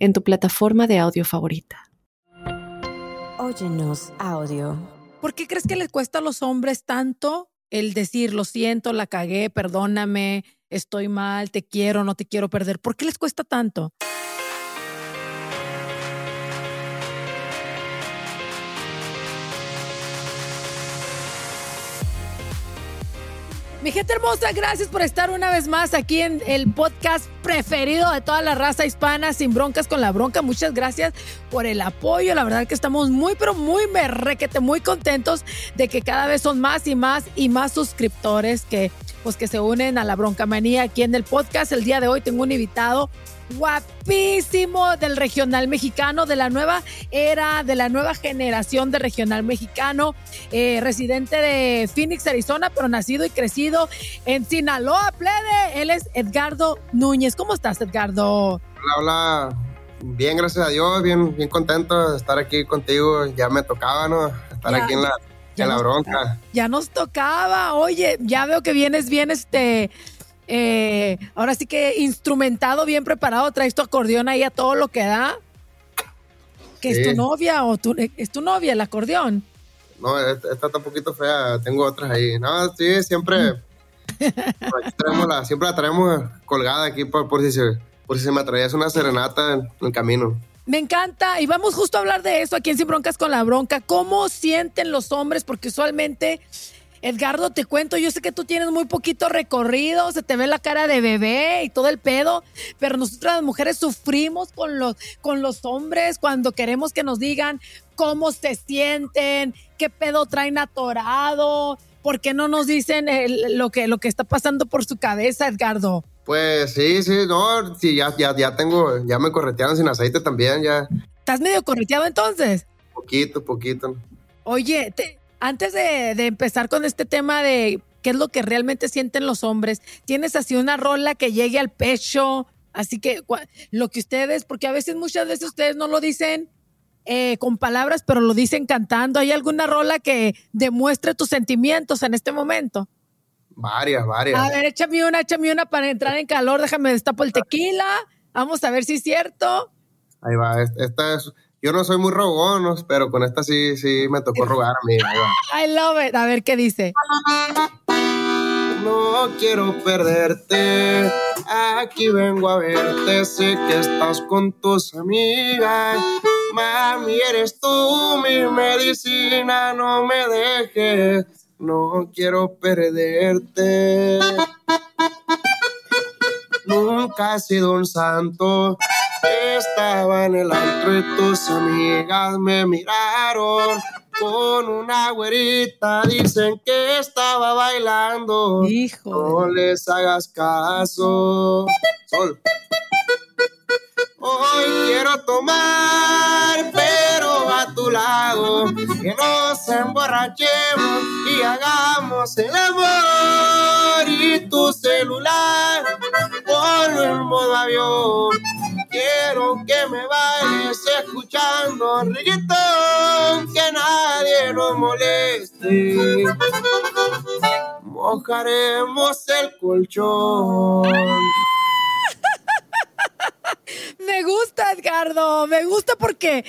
en tu plataforma de audio favorita. Óyenos audio. ¿Por qué crees que les cuesta a los hombres tanto el decir, lo siento, la cagué, perdóname, estoy mal, te quiero, no te quiero perder? ¿Por qué les cuesta tanto? Mi gente hermosa, gracias por estar una vez más aquí en el podcast preferido de toda la raza hispana, sin broncas con la bronca. Muchas gracias por el apoyo. La verdad que estamos muy, pero muy merrequete, muy contentos de que cada vez son más y más y más suscriptores que, pues, que se unen a la bronca manía aquí en el podcast. El día de hoy tengo un invitado guapísimo del regional mexicano, de la nueva era, de la nueva generación de regional mexicano, eh, residente de Phoenix, Arizona, pero nacido y crecido en Sinaloa, plebe. Él es Edgardo Núñez. ¿Cómo estás, Edgardo? Hola, hola. Bien, gracias a Dios, bien, bien contento de estar aquí contigo. Ya me tocaba, ¿no? Estar aquí en la, en la bronca. Ya nos tocaba. Oye, ya veo que vienes bien, este eh, ahora sí que instrumentado, bien preparado, traes tu acordeón ahí a todo lo que da. ¿Que es tu novia o tu, es tu novia el acordeón? No, esta está un poquito fea, tengo otras ahí. No, sí, siempre, la, siempre la traemos colgada aquí por, por, si, se, por si se me atraviesa una serenata en el camino. Me encanta y vamos justo a hablar de eso aquí en Sin Broncas con la Bronca. ¿Cómo sienten los hombres? Porque usualmente Edgardo, te cuento, yo sé que tú tienes muy poquito recorrido, se te ve la cara de bebé y todo el pedo, pero nosotras las mujeres sufrimos con los, con los hombres cuando queremos que nos digan cómo se sienten, qué pedo traen atorado, por qué no nos dicen lo, que, lo que está pasando por su cabeza, Edgardo. Pues sí, sí, no, sí, ya, ya, ya tengo, ya me corretearon sin aceite también, ya. ¿Estás medio correteado entonces? Poquito, poquito. Oye, te, antes de, empezar con este tema de qué es lo que realmente sienten los hombres, tienes así una rola que llegue al pecho, así que lo que ustedes, porque a veces, muchas veces ustedes no lo dicen eh, con palabras, pero lo dicen cantando. ¿Hay alguna rola que demuestre tus sentimientos en este momento? Varias, varias. A ver, échame una, échame una para entrar en calor, déjame destapo el tequila. Vamos a ver si es cierto. Ahí va, esta es yo no soy muy rogón, pero con esta sí, sí me tocó rogar a mí. I love it. A ver qué dice. No quiero perderte, aquí vengo a verte, sé que estás con tus amigas. Mami, eres tú mi medicina, no me dejes, no quiero perderte. Nunca he sido un santo, estaba en el antro y tus amigas me miraron con una güerita. Dicen que estaba bailando. Hijo. No les hagas caso. Sol. Hoy quiero tomar, pero a tu lado, que nos emborrachemos y hagamos el amor. Y tu celular, ponlo en modo avión quiero que me vayas escuchando reggaetón, que nadie nos moleste. Mojaremos el colchón. Me gusta, Edgardo, me gusta porque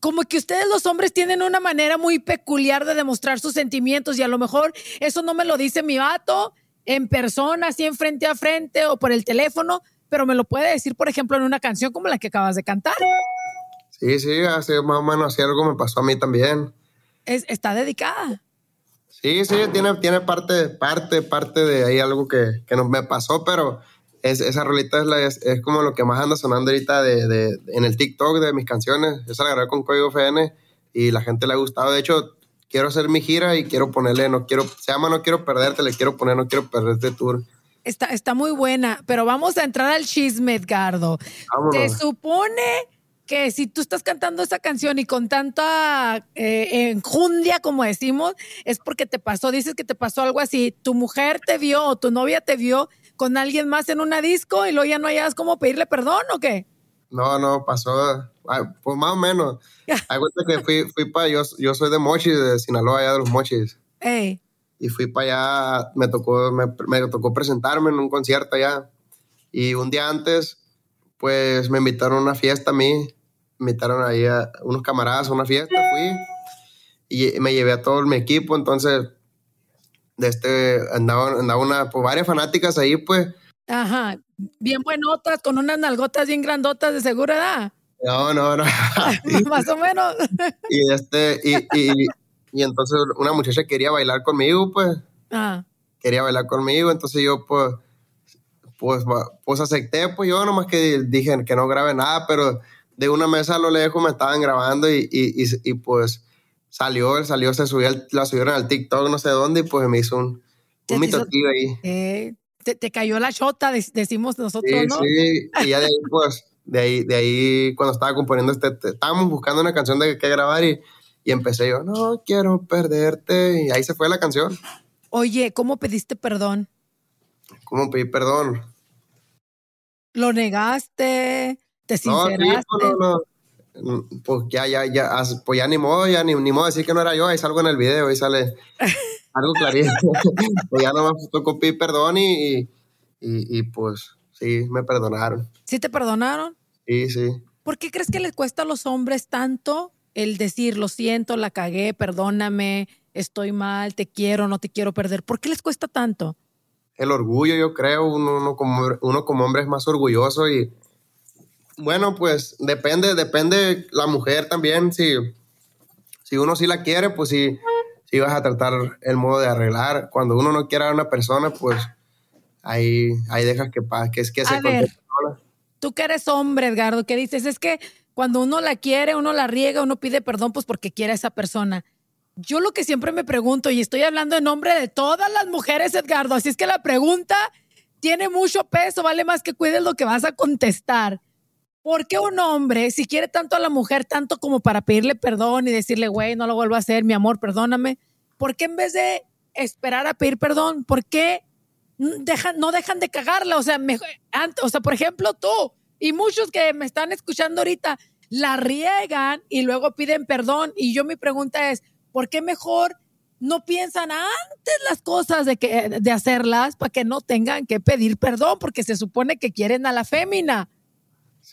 como que ustedes los hombres tienen una manera muy peculiar de demostrar sus sentimientos y a lo mejor eso no me lo dice mi vato en persona, así en frente a frente o por el teléfono, pero me lo puede decir, por ejemplo, en una canción como la que acabas de cantar. Sí, sí, así más o menos así algo me pasó a mí también. Es, está dedicada. Sí, sí, tiene, tiene parte, parte, parte de ahí algo que, que me pasó, pero es, esa rolita es, es, como lo que más anda sonando ahorita de, de, en el TikTok de mis canciones. Esa la grabé con Código FN y la gente le ha gustado. De hecho, quiero hacer mi gira y quiero ponerle, no quiero, se llama No Quiero Perderte, le quiero poner No Quiero Perderte Tour. Está, está muy buena, pero vamos a entrar al chisme, Edgardo. Se supone que si tú estás cantando esa canción y con tanta eh, enjundia, como decimos, es porque te pasó, dices que te pasó algo así, tu mujer te vio o tu novia te vio con alguien más en una disco y luego ya no hayas cómo pedirle perdón o qué? No, no, pasó, pues más o menos. Hay cuenta que fui, fui para, yo, yo soy de Mochis, de Sinaloa, allá de los Mochis. Y fui para allá, me tocó, me, me tocó presentarme en un concierto allá. Y un día antes pues me invitaron a una fiesta a mí, me invitaron ahí a unos camaradas a una fiesta, fui y me llevé a todo mi equipo, entonces de este andaban andaba una pues varias fanáticas ahí pues. Ajá bien buenotas con unas nalgotas bien grandotas de seguridad no no no más o menos. Y este y, y, y, entonces una muchacha quería bailar conmigo pues. Ah. quería bailar conmigo entonces yo pues pues, pues acepté, pues yo nomás que dije que no grabe nada, pero de una mesa a lo lejos me estaban grabando y, y, y, pues salió, salió, se subió, la subieron al TikTok, no sé dónde, y pues me hizo un, un mitotillo ahí. Eh, te, cayó la chota, decimos nosotros, sí, ¿no? Sí, y ya de ahí, pues, de ahí, de ahí, cuando estaba componiendo este, estábamos buscando una canción de que grabar y, y empecé yo, no quiero perderte, y ahí se fue la canción. Oye, ¿cómo pediste perdón? ¿Cómo pedí perdón? ¿Lo negaste? ¿Te sinceraste? No, no, no. Pues ya, ya, ya, pues ya ni modo, ya ni, ni modo decir que no era yo, ahí salgo en el video, ahí sale algo clarito. pues ya nomás tocó pedir perdón y, y, y, pues sí, me perdonaron. ¿Sí te perdonaron? Sí, sí. ¿Por qué crees que les cuesta a los hombres tanto el decir, lo siento, la cagué, perdóname, estoy mal, te quiero, no te quiero perder? ¿Por qué les cuesta tanto? el orgullo, yo creo, uno, como, uno como hombre es más orgulloso y bueno, pues depende, depende la mujer también, si, si uno sí la quiere, pues sí, sí vas a tratar el modo de arreglar. Cuando uno no quiere a una persona, pues ahí, ahí dejas que, que, es que se Tú que eres hombre, Edgardo, ¿qué dices? Es que cuando uno la quiere, uno la riega, uno pide perdón, pues porque quiere a esa persona. Yo lo que siempre me pregunto, y estoy hablando en nombre de todas las mujeres, Edgardo, así es que la pregunta tiene mucho peso, vale más que cuides lo que vas a contestar. ¿Por qué un hombre, si quiere tanto a la mujer, tanto como para pedirle perdón y decirle, güey, no lo vuelvo a hacer, mi amor, perdóname, ¿por qué en vez de esperar a pedir perdón, por qué dejan, no dejan de cagarla? O sea, o sea, por ejemplo, tú y muchos que me están escuchando ahorita, la riegan y luego piden perdón. Y yo mi pregunta es, ¿por qué mejor no piensan antes las cosas de, que, de hacerlas para que no tengan que pedir perdón? Porque se supone que quieren a la fémina.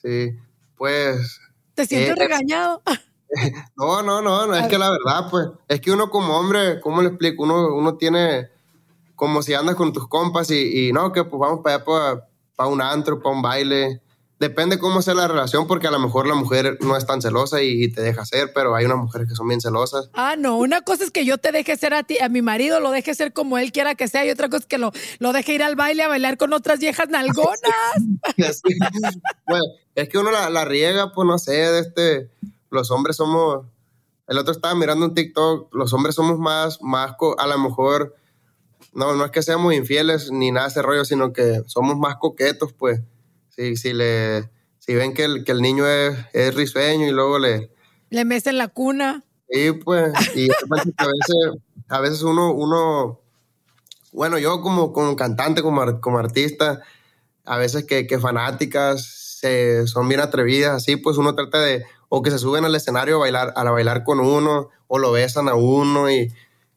Sí, pues... ¿Te sientes eh, regañado? No, no, no, no, es que la verdad, pues, es que uno como hombre, ¿cómo le explico? Uno, uno tiene, como si andas con tus compas y, no, que pues vamos para allá para un antro, para un baile, depende cómo sea la relación, porque a lo mejor la mujer no es tan celosa y, te deja ser, pero hay unas mujeres que son bien celosas. Ah, no, una cosa es que yo te deje ser a ti, a mi marido lo deje ser como él quiera que sea, y otra cosa es que lo, lo deje ir al baile a bailar con otras viejas nalgonas. bueno, es que uno la, riega, pues no sé, de este, los hombres somos, el otro estaba mirando un TikTok, los hombres somos más, más, a lo mejor, no, no es que seamos infieles ni nada de ese rollo, sino que somos más coquetos, pues si, si, le, si ven que el, que el niño es, es risueño y luego le... Le mecen la cuna. Sí, pues, y a veces, a veces uno, uno, bueno, yo como, como cantante, como, como artista, a veces que, que fanáticas se, son bien atrevidas, así, pues uno trata de, o que se suben al escenario a bailar, a bailar con uno, o lo besan a uno, y,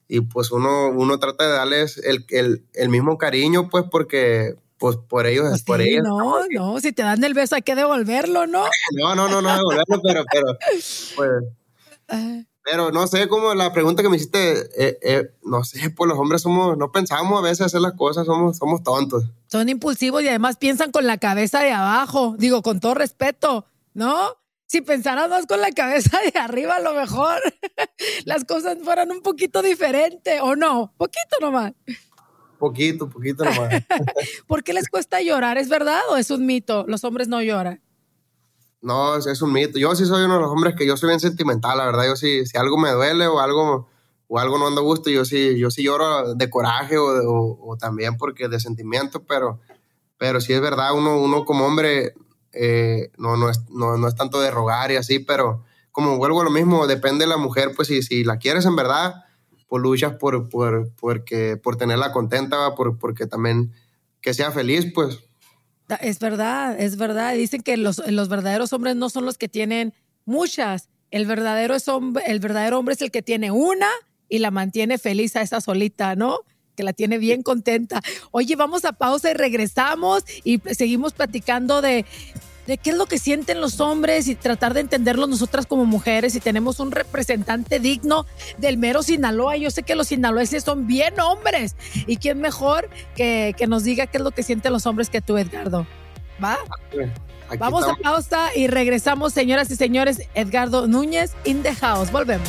y pues uno, uno trata de darles el, el, el mismo cariño, pues porque pues por ellos, pues por ellos. No, no, si te dan el beso hay que devolverlo, ¿no? No, no, no, no devolverlo, pero, pero, pues, pero no sé, como la pregunta que me hiciste, eh, eh, no sé, pues los hombres somos, no pensamos a veces hacer las cosas, somos, somos tontos. Son impulsivos y además piensan con la cabeza de abajo, digo, con todo respeto, ¿no? Si pensaran más con la cabeza de arriba, a lo mejor las cosas fueran un poquito diferentes, ¿o no? Poquito nomás. Poquito, poquito nomás. ¿Por qué les cuesta llorar? ¿Es verdad o es un mito? Los hombres no lloran. No, es, un mito. Yo sí soy uno de los hombres que yo soy bien sentimental, la verdad. Yo sí, si algo me duele o algo, o algo no anda a gusto, yo sí, yo sí lloro de coraje o, también porque de sentimiento, pero, pero sí es verdad, uno, uno como hombre eh, no, no, es, no, no es tanto de rogar y así, pero como vuelvo a lo mismo, depende de la mujer, pues si, si la quieres en verdad, luchas por, por, porque, por tenerla contenta, por, porque también que sea feliz, pues. Es verdad, es verdad. Dicen que los, los verdaderos hombres no son los que tienen muchas. El verdadero, es hombre, el verdadero hombre es el que tiene una y la mantiene feliz a esa solita, ¿no? que la tiene bien contenta. Oye, vamos a pausa y regresamos y seguimos platicando de, de qué es lo que sienten los hombres y tratar de entenderlo nosotras como mujeres y tenemos un representante digno del mero Sinaloa. Yo sé que los sinaloenses son bien hombres y quién mejor que, que nos diga qué es lo que sienten los hombres que tú, Edgardo. ¿Va? Vamos a pausa y regresamos, señoras y señores. Edgardo Núñez in the house. Volvemos.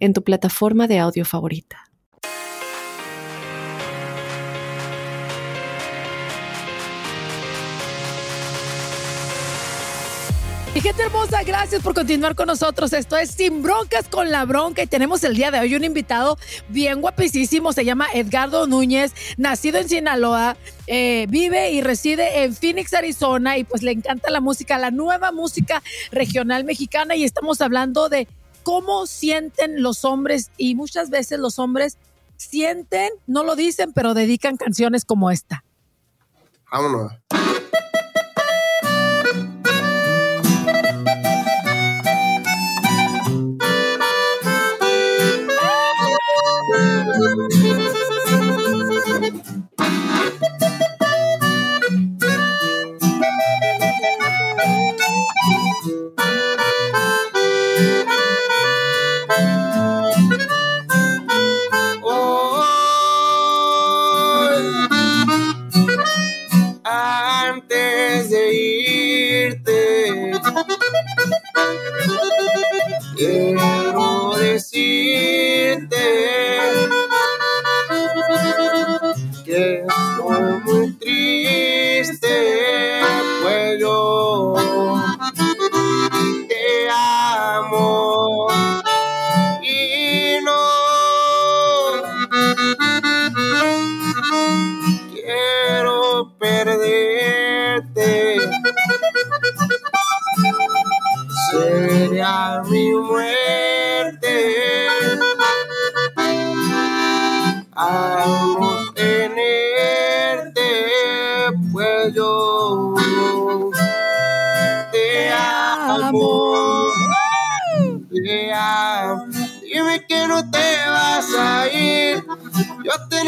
en tu plataforma de audio favorita. Y gente hermosa, gracias por continuar con nosotros. Esto es Sin Broncas con la Bronca y tenemos el día de hoy un invitado bien guapísimo. Se llama Edgardo Núñez, nacido en Sinaloa, eh, vive y reside en Phoenix, Arizona y pues le encanta la música, la nueva música regional mexicana y estamos hablando de cómo sienten los hombres y muchas veces los hombres sienten, no lo dicen, pero dedican canciones como esta. Vámonos. quiero decirte que estoy muy triste, pues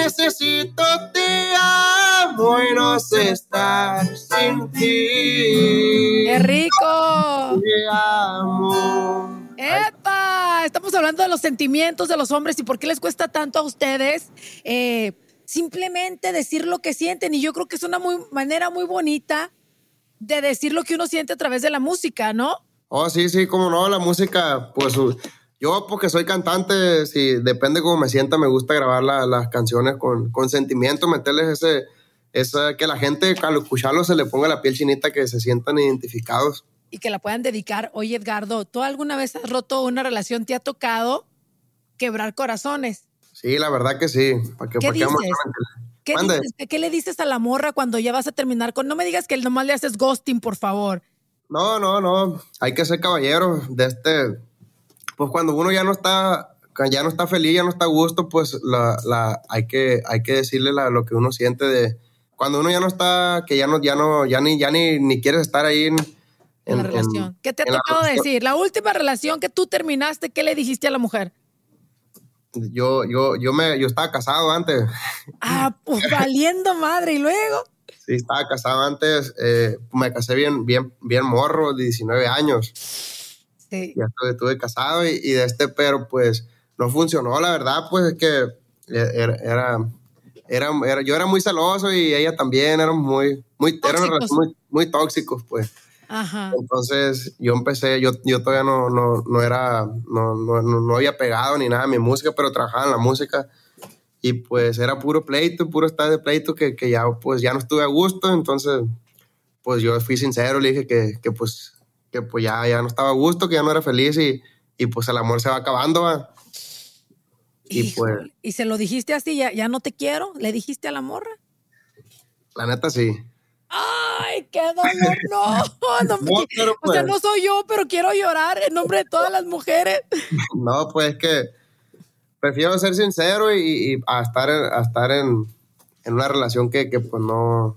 necesito, te amo y no sé estar sin ti. ¡Qué rico! Te amo. ¡Epa! Estamos hablando de los sentimientos de los hombres y por qué les cuesta tanto a ustedes eh, simplemente decir lo que sienten. Y yo creo que es una muy, manera muy bonita de decir lo que uno siente a través de la música, ¿no? Oh, sí, sí, como no, la música, pues yo, porque soy cantante, si depende cómo me sienta, me gusta grabar las canciones con, con sentimiento, meterles ese, esa, que la gente al escucharlo se le ponga la piel chinita, que se sientan identificados. Y que la puedan dedicar. Oye, Edgardo, ¿tú alguna vez has roto una relación? ¿Te ha tocado quebrar corazones? Sí, la verdad que sí. ¿Qué, dices? ¿Qué, dices? ¿Qué le dices a la morra cuando ya vas a terminar con... No me digas que nomás le haces ghosting, por favor. No, no, no. Hay que ser caballero de este pues cuando uno ya no está, ya no está feliz, ya no está a gusto, pues la, la, hay, que, hay que decirle lo que uno siente de cuando uno ya no está, que ya no, ya no, ya ni, ya ni, ni quieres estar ahí en, la relación. ¿Qué te ha tocado decir? La última relación que tú terminaste, ¿qué le dijiste a la mujer? Yo, yo, yo me, yo estaba casado antes. Ah, pues valiendo madre, y luego. Sí, estaba casado antes, eh, me casé bien, bien, bien morro, de 19 años. Ya estuve, casado y, de este, pero pues no funcionó, la verdad, pues es que era, era, era, yo era muy celoso y ella también, era muy, muy, era muy, muy tóxicos, pues. Ajá. Entonces yo empecé, yo, yo todavía no, no, no era, no, no, no, había pegado ni nada a mi música, pero trabajaba en la música y pues era puro pleito, puro estado de pleito que, que, ya, pues ya no estuve a gusto, entonces pues yo fui sincero, le dije que, que pues, que pues ya, ya no estaba a gusto, que ya no era feliz y, y pues el amor se va acabando, ¿va? Y, pues, ¿Y se lo dijiste así, ya, ya no te quiero? ¿Le dijiste a la morra? La neta sí. ¡Ay, qué dolor! No, no, o sea, pues no soy yo, pero quiero llorar en nombre de todas las mujeres. No, pues que prefiero ser sincero y, y a estar, a estar en, en una relación que, que, pues no,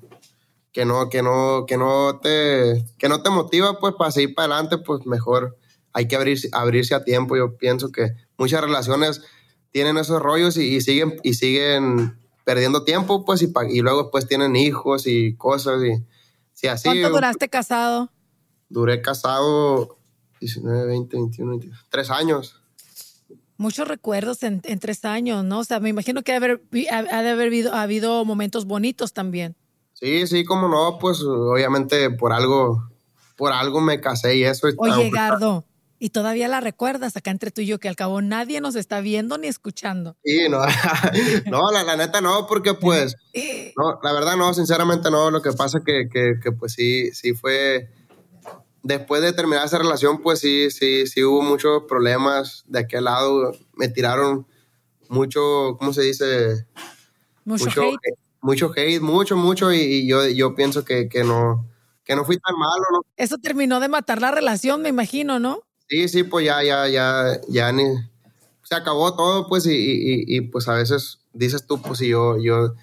que no, que no, que no te, que no te motiva, pues para seguir para adelante, pues mejor hay que abrirse, abrirse a tiempo. Yo pienso que muchas relaciones tienen esos rollos y, siguen, y siguen perdiendo tiempo, pues, y, y luego pues tienen hijos y cosas y si así. ¿Cuánto duraste casado? Duré casado 19, 20, 21, 22, tres años. Muchos recuerdos en, tres años, ¿no? O sea, me imagino que ha de haber, ha de haber habido, habido momentos bonitos también. Sí, sí, como no, pues obviamente por algo, por algo me casé y eso. Oye, Gardo, y todavía la recuerdas acá entre tú y yo, que al cabo nadie nos está viendo ni escuchando. Sí, no, no la, neta no, porque pues, no, la verdad no, sinceramente no, lo que pasa que, que, que pues sí, sí fue, después de terminar esa relación, pues sí, sí, sí hubo muchos problemas de aquel lado, me tiraron mucho, ¿cómo se dice? Mucho, hate. Mucho hate, mucho, mucho, y, yo, yo pienso que, que, no, que no fui tan malo, ¿no? Eso terminó de matar la relación, me imagino, ¿no? Sí, sí, pues ya, ya, ya, ya ni, se acabó todo, pues, y, y, pues a veces dices tú, pues, si yo, yo,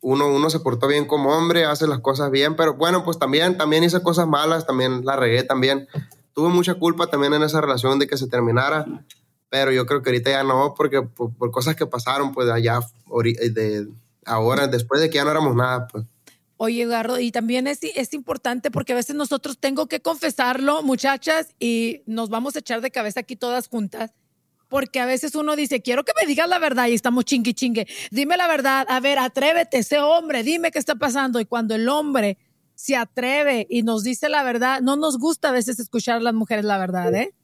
uno, uno se portó bien como hombre, hace las cosas bien, pero bueno, pues también, también hice cosas malas, también la regué también. Tuve mucha culpa también en esa relación de que se terminara, pero yo creo que ahorita ya no, porque por, por cosas que pasaron, pues allá, de ahora, después de que ya no éramos nada, pues. Oye, Gardo, y también es, importante porque a veces nosotros tengo que confesarlo, muchachas, y nos vamos a echar de cabeza aquí todas juntas, porque a veces uno dice, quiero que me digas la verdad y estamos chingue chingue. Dime la verdad, a ver, atrévete, ese hombre, dime qué está pasando. Y cuando el hombre se atreve y nos dice la verdad, no nos gusta a veces escuchar a las mujeres la verdad, ¿eh?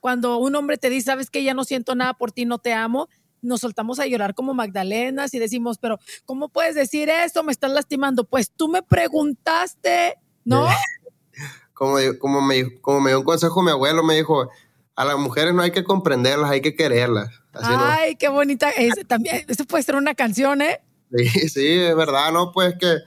Cuando un hombre te dice, sabes que ya no siento nada por ti, no te amo, nos soltamos a llorar como Magdalenas y decimos, pero ¿cómo puedes decir eso? Me estás lastimando. Pues tú me preguntaste, ¿no? como, como, me, como me dio un consejo mi abuelo, me dijo, a las mujeres no hay que comprenderlas, hay que quererlas. Ay, qué bonita. también, eso puede ser una canción, ¿eh? Sí, sí, es verdad, ¿no? Pues que...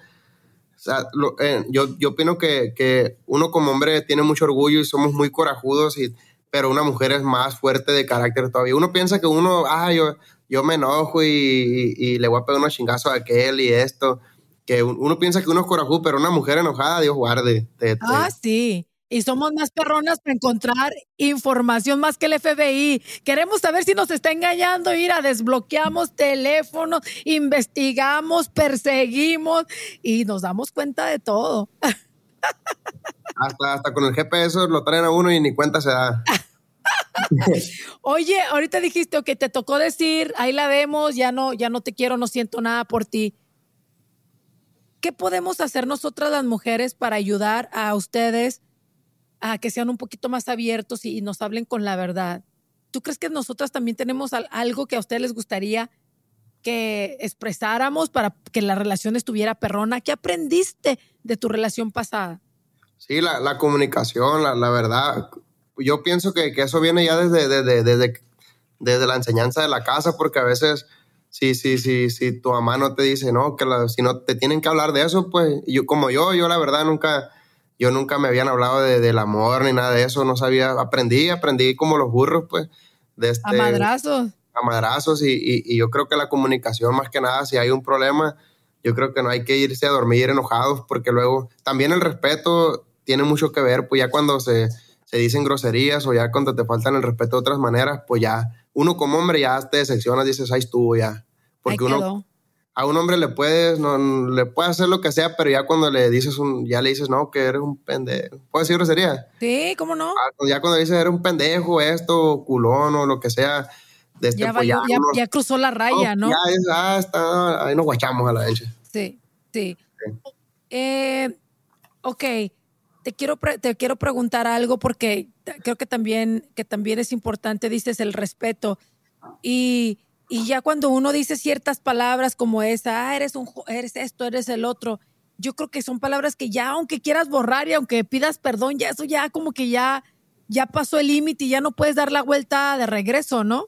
Eh, yo, yo opino que, que uno como hombre tiene mucho orgullo y somos muy corajudos y pero una mujer es más fuerte de carácter todavía. Uno piensa que uno, ah, yo, yo me enojo y, le voy a pegar unos chingazos a aquel y esto. Que uno piensa que uno es corajudo, pero una mujer enojada, Dios guarde. Ah, sí. Y somos más perronas para encontrar información más que el FBI. Queremos saber si nos está engañando. Mira, desbloqueamos teléfonos, investigamos, perseguimos y nos damos cuenta de todo. Hasta, hasta con el GPS lo traen a uno y ni cuenta se da. Oye, ahorita dijiste que te tocó decir, ahí la vemos, ya no, ya no te quiero, no siento nada por ti. ¿Qué podemos hacer nosotras las mujeres para ayudar a ustedes a que sean un poquito más abiertos y, nos hablen con la verdad? ¿Tú crees que nosotras también tenemos algo que a ustedes les gustaría que expresáramos para que la relación estuviera perrona? ¿Qué aprendiste de tu relación pasada? Sí, la, comunicación, la, verdad, yo pienso que, que eso viene ya desde, desde, desde, desde, la enseñanza de la casa, porque a veces si, si, si, si tu mamá no te dice, no, que si no te tienen que hablar de eso, pues yo como yo, yo la verdad nunca, yo nunca me habían hablado de, del amor ni nada de eso, no sabía, aprendí, aprendí como los burros, pues. De este, a madrazos. A madrazos y, y, y yo creo que la comunicación más que nada, si hay un problema, yo creo que no hay que irse a dormir enojados porque luego también el respeto tiene mucho que ver, pues ya cuando se, se dicen groserías o ya cuando te faltan el respeto de otras maneras, pues ya uno como hombre ya te decepcionas, dices, ahí estuvo ya. Porque uno a un hombre le puedes, no, le puede hacer lo que sea, pero ya cuando le dices un, ya le dices, no, que eres un pendejo. ¿Puedes decir grosería? Sí, ¿cómo no? Ah, ya cuando le dices, eres un pendejo, esto, culón o lo que sea, este, ya, pues, valió- ya- uno- ya cruzó la raya, ¿no? Ya es, ah, está, ahí nos guachamos a la vez. Sí, sí. Eh, ok, te quiero, te quiero preguntar algo porque creo que también, que también es importante, dices el respeto. Y, y ya cuando uno dice ciertas palabras como esa, ah, eres, un, eres esto, eres el otro, yo creo que son palabras que ya, aunque quieras borrar y aunque pidas perdón, ya eso ya como que ya, ya pasó el límite y ya no puedes dar la vuelta de regreso, ¿no?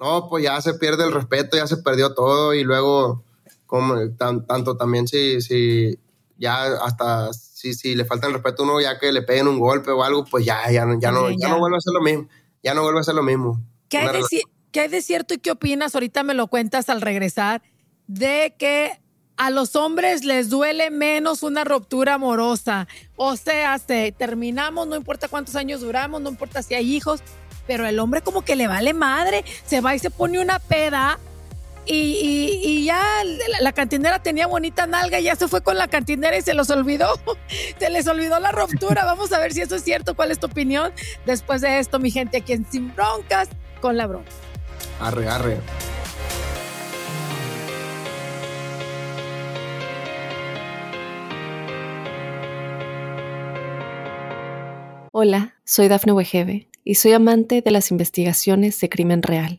No, pues ya se pierde el respeto, ya se perdió todo y luego, como tan- tanto también si, si ya hasta si, si le falta el respeto a uno, ya que le peguen un golpe o algo, pues ya, ya, no- ya, no, ya ya. no vuelve a ser lo mismo, ya no vuelve a ser lo mismo. ¿Qué hay, de, qué hay de cierto y qué opinas? Ahorita me lo cuentas al regresar, de que a los hombres les duele menos una ruptura amorosa. O sea, se, terminamos, no importa cuántos años duramos, no importa si hay hijos, pero el hombre como que le vale madre, se va y se pone una peda. Y, y- y ya la, la cantinera tenía bonita nalga, y ya se fue con la cantinera y se los olvidó. se les olvidó la ruptura. Vamos a ver si eso es cierto. ¿Cuál es tu opinión? Después de esto, mi gente, aquí en Sin Broncas, con la bronca. Arre, arre. Hola, soy Dafne Wegebe y soy amante de las investigaciones de crimen real.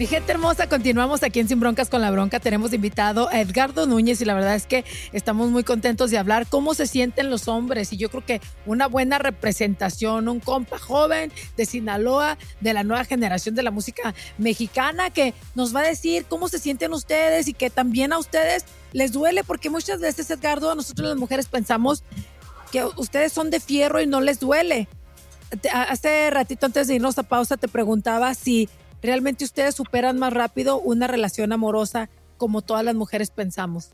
Mi hermosa, continuamos aquí en Sin Broncas con la Bronca. Tenemos invitado a Edgardo Núñez y la verdad es que estamos muy contentos de hablar cómo se sienten los hombres. Y yo creo que una buena representación, un compa joven de Sinaloa, de la nueva generación de la música mexicana, que nos va a decir cómo se sienten ustedes y que también a ustedes les duele, porque muchas veces, Edgardo, nosotros las mujeres pensamos que ustedes son de fierro y no les duele. Hace ratito antes de irnos a pausa te preguntaba si realmente ustedes superan más rápido una relación amorosa como todas las mujeres pensamos.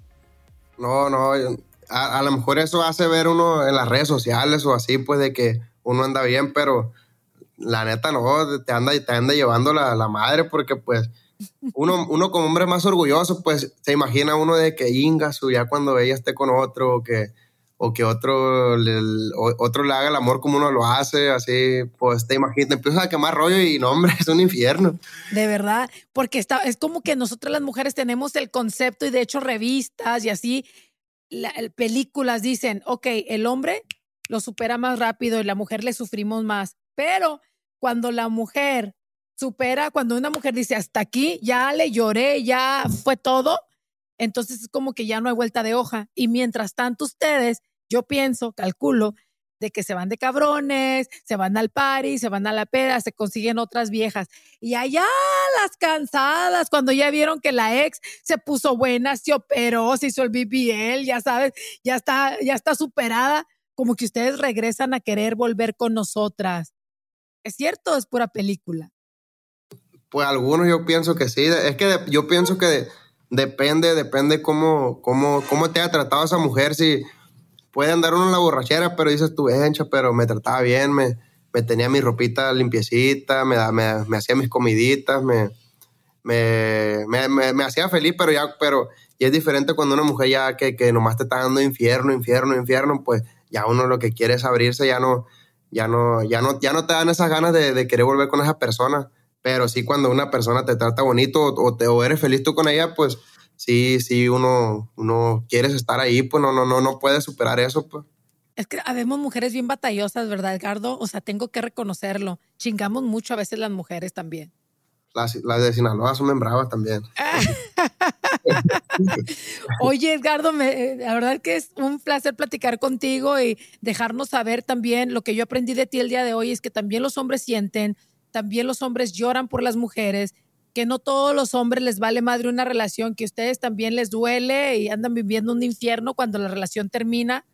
No, no, a, a lo mejor eso hace ver uno en las redes sociales o así, pues de que uno anda bien, pero la neta no, te anda, te anda llevando la, la madre porque pues uno, uno como hombre más orgulloso, pues se imagina uno de que inga su ya cuando ella esté con otro que, o que otro le, otro le haga el amor como uno lo hace, así, pues te imaginas, te empiezas a quemar rollo y no, hombre, es un infierno. De verdad, porque está, es como que nosotras las mujeres tenemos el concepto y de hecho revistas y así, la- el- películas dicen, ok, el hombre lo supera más rápido y la mujer le sufrimos más, pero cuando la mujer supera, cuando una mujer dice, hasta aquí, ya le lloré, ya fue todo, entonces es como que ya no hay vuelta de hoja. Y mientras tanto ustedes, yo pienso, calculo, de que se van de cabrones, se van al party, se van a la peda, se consiguen otras viejas. Y allá las cansadas, cuando ya vieron que la ex se puso buena, se operó, se hizo el BBL, ya sabes, ya está, ya está superada, como que ustedes regresan a querer volver con nosotras. ¿Es cierto es pura película? Pues algunos yo pienso que sí. Es que yo pienso que depende, depende cómo, cómo, cómo te haya tratado esa mujer. Si puede andar uno en la borrachera, pero dices tú, encha, pero me trataba bien, me, me tenía mi ropita limpiecita, me, me, me hacía mis comiditas, me, me- me hacía feliz, pero ya, pero y es diferente cuando una mujer ya que, que nomás te está dando infierno, infierno, infierno, pues ya uno lo que quiere es abrirse, ya no, ya no, ya no, ya no te dan esas ganas de, de querer volver con esa persona. Pero sí cuando una persona te trata bonito o, te, o eres feliz tú con ella, pues sí, sí, uno, uno quieres estar ahí, pues no, no, no, no puedes superar eso, pues. Es que habemos mujeres bien batallosas, ¿verdad, Edgardo? O sea, tengo que reconocerlo. Chingamos mucho a veces las mujeres también. Las, las de Sinaloa son bravas también. Oye, Edgardo, me- eh, la verdad que es un placer platicar contigo y dejarnos saber también lo que yo aprendí de ti el día de hoy es que también los hombres sienten, también los hombres lloran por las mujeres, que no todos los hombres les vale madre una relación, que a ustedes también les duele y andan viviendo un infierno cuando la relación termina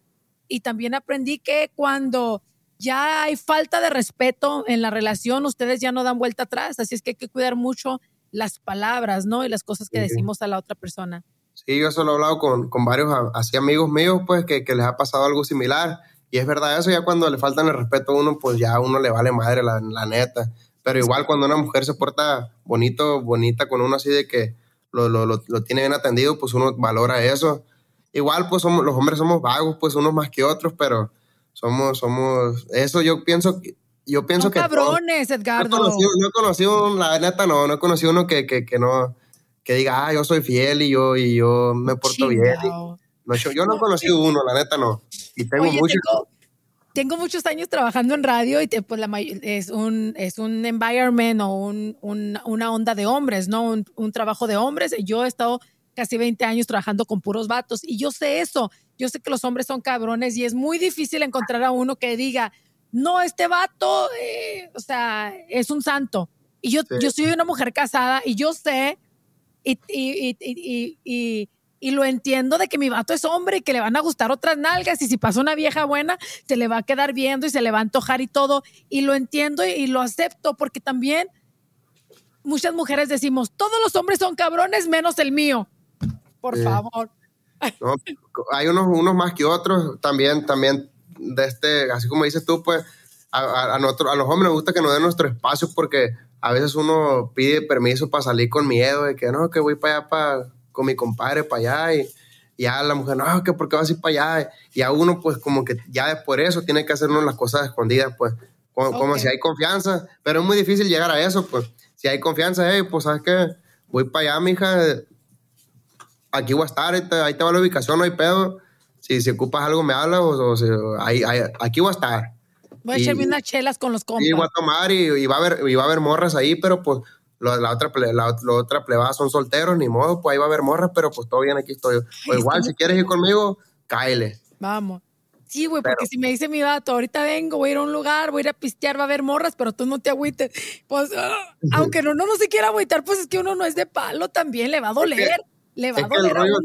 y también aprendí que cuando ya hay falta de respeto en la relación, ustedes ya no dan vuelta atrás, así es que hay que cuidar mucho las palabras, ¿no? Y las cosas que decimos a la otra persona. Sí, yo eso lo he hablado con, con varios así amigos míos, pues, que, que, les ha pasado algo similar. Y es verdad eso, ya cuando le faltan el respeto a uno, pues ya a uno le vale madre, la, la neta. Pero igual cuando una mujer se porta bonito, bonita con uno así de que lo, lo, lo, lo tiene bien atendido, pues uno valora eso. Igual, pues somos, los hombres somos vagos, pues unos más que otros, pero somos, somos, eso yo pienso, yo pienso que... cabrones, Edgardo. No he, conocido, no he conocido, la neta no, no he conocido uno que, que, que no, que diga, ah, yo soy fiel y yo, y yo me porto bien. no, yo, no he conocido uno, la neta no. Y tengo mucho... Tengo, muchos años trabajando en radio y te, pues la, es, un, es un environment o un, una onda de hombres, ¿no? Un, un trabajo de hombres. Yo he estado casi 20 años trabajando con puros vatos y yo sé eso. Yo sé que los hombres son cabrones y es muy difícil encontrar a uno que diga, no, este vato, eh, o sea, es un santo. Y yo, yo soy una mujer casada y yo sé y, y, y, y, lo entiendo de que mi vato es hombre y que le van a gustar otras nalgas y si pasa una vieja buena, se le va a quedar viendo y se le va a antojar y todo. Y lo entiendo y, lo acepto porque también muchas mujeres decimos, todos los hombres son cabrones menos el mío. Por favor. hay unos, unos más que otros también, también de este, así como dices tú, pues a, a, nosotros, a los hombres nos gusta que nos den nuestro espacio porque a veces uno pide permiso para salir con miedo, de que no, que voy para allá para, con mi compadre para allá y, ya la mujer, no, que porque vas a ir para allá. Y a uno, pues como que ya por eso tiene que hacernos las cosas escondidas, pues como, si hay confianza, pero es muy difícil llegar a eso, pues si hay confianza, hey, pues sabes que voy para allá, mija, aquí voy a estar, ahí te, va la ubicación, no hay pedo. Si, si ocupas algo, me hablas, o, ahí, aquí voy a estar. Voy a echarme unas chelas con los compas. Sí, voy a tomar y, va a haber, y va a haber morras ahí, pero pues la, otra, la, otra plebada son solteros, ni modo, pues ahí va a haber morras, pero pues todo bien, aquí estoy. O igual, si quieres ir conmigo, cáele. Vamos. Sí, güey, porque si me dice mi vato, ahorita vengo, voy a ir a un lugar, voy a ir a pistear, va a haber morras, pero tú no te agüites. Pues, ah, aunque no, no, no se quiera agüitar, pues es que uno no es de palo, también le va a doler. le va a doler a uno.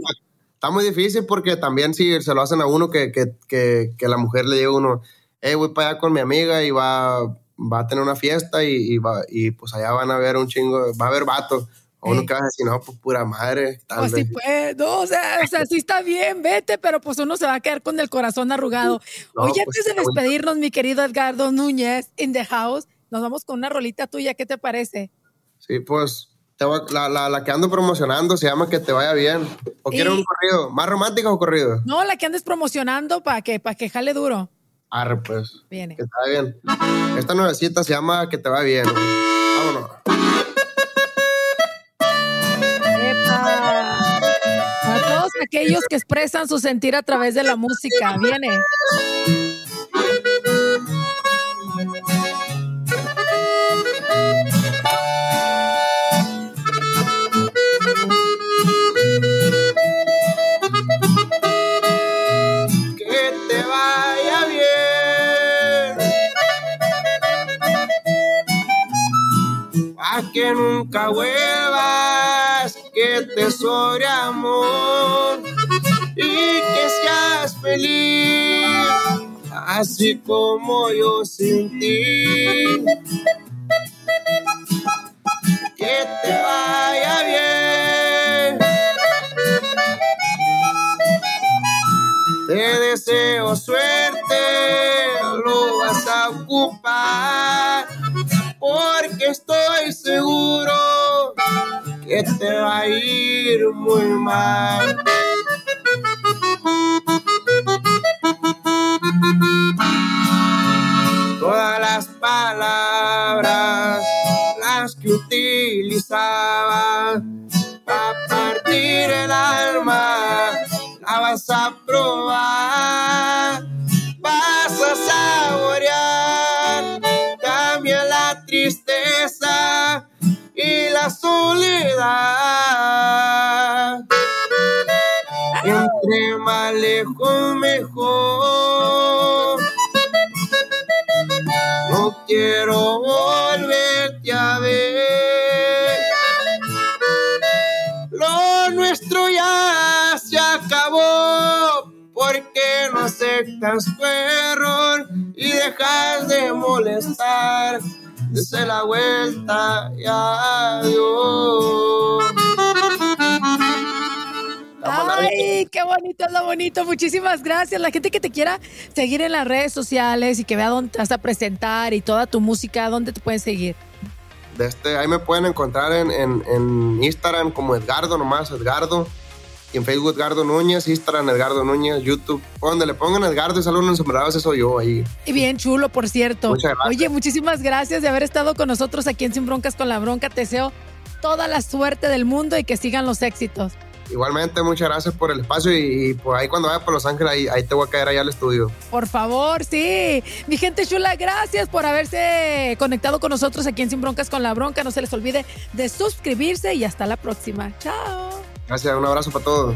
Está, muy difícil porque también si se lo hacen a uno que, que, que, que la mujer le diga a uno, hey, voy para allá con mi amiga y va, va a tener una fiesta y, y, va, y pues allá van a ver un chingo, va a haber vatos. O uno que va a decir, no, pues pura madre. Tal pues sí, pues, no, o sea, o sea, sí está bien, vete, pero pues uno se va a quedar con el corazón arrugado. Oye, pues, antes de despedirnos, mi querido Edgardo Núñez, in the house, nos vamos con una rolita tuya, ¿qué te parece? Sí, pues la, la, la, que ando promocionando se llama Que te vaya bien. ¿O quieres un corrido? ¿Más romántico o corrido? No, la que andes promocionando para que, para que jale duro. Arre, pues. Viene. Que te vaya bien. Esta nuevecita se llama Que te va bien. Vámonos. aquellos que expresan su sentir a través de la música. Viene. Que nunca vuelvas, que te sobre amor feliz, así como yo sentí. Que te vaya bien. Te deseo suerte, lo vas a ocupar, estoy seguro que te va a ir muy mal. Entre más lejos mejor. No quiero volverte a ver. Lo nuestro ya se acabó porque no aceptas tu error y dejas de molestar. Desde la vuelta y adiós. Ay, qué bonito, es lo bonito. Muchísimas gracias. La gente que te quiera seguir en las redes sociales y que vea dónde te vas a presentar y toda tu música, ¿dónde te pueden seguir? este, ahí me pueden encontrar en, en, Instagram como Edgardo, nomás Edgardo. Y en Facebook Edgardo Núñez, Instagram Edgardo Núñez, YouTube. Donde le pongan Edgardo y salen unos sombrados, eso soy yo ahí. Y bien chulo, por cierto. Oye, muchísimas gracias de haber estado con nosotros aquí en Sin Broncas con la Bronca. Te deseo toda la suerte del mundo y que sigan los éxitos. Igualmente, muchas gracias por el espacio y, por ahí cuando vaya por Los Ángeles, ahí, ahí, te voy a caer allá al estudio. Por favor, sí. Mi gente chula, gracias por haberse conectado con nosotros aquí en Sin Broncas con la Bronca. No se les olvide de suscribirse y hasta la próxima. Chao. Gracias, un abrazo para todos.